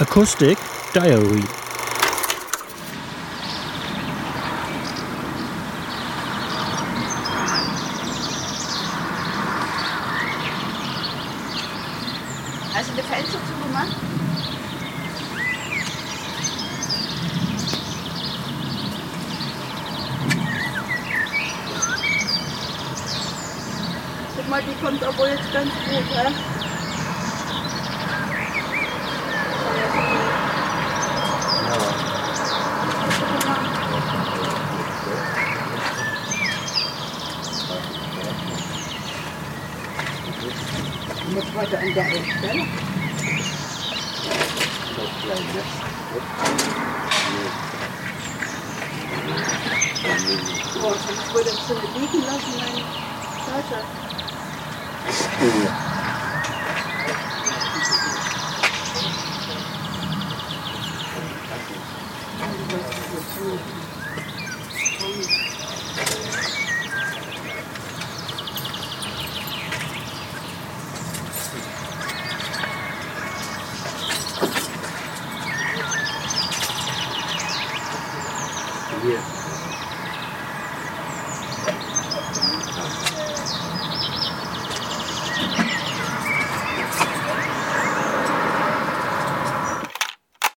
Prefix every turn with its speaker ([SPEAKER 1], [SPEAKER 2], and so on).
[SPEAKER 1] Acoustic Diary
[SPEAKER 2] du die Fenster zugemacht? Guck mal, die kommt aber jetzt ganz gut, hä? Und jetzt heute an der Stelle. Oh, das kleine. So, sonst wollte ich so liegen lassen, meine Tasche. Ja. Thank you. 行。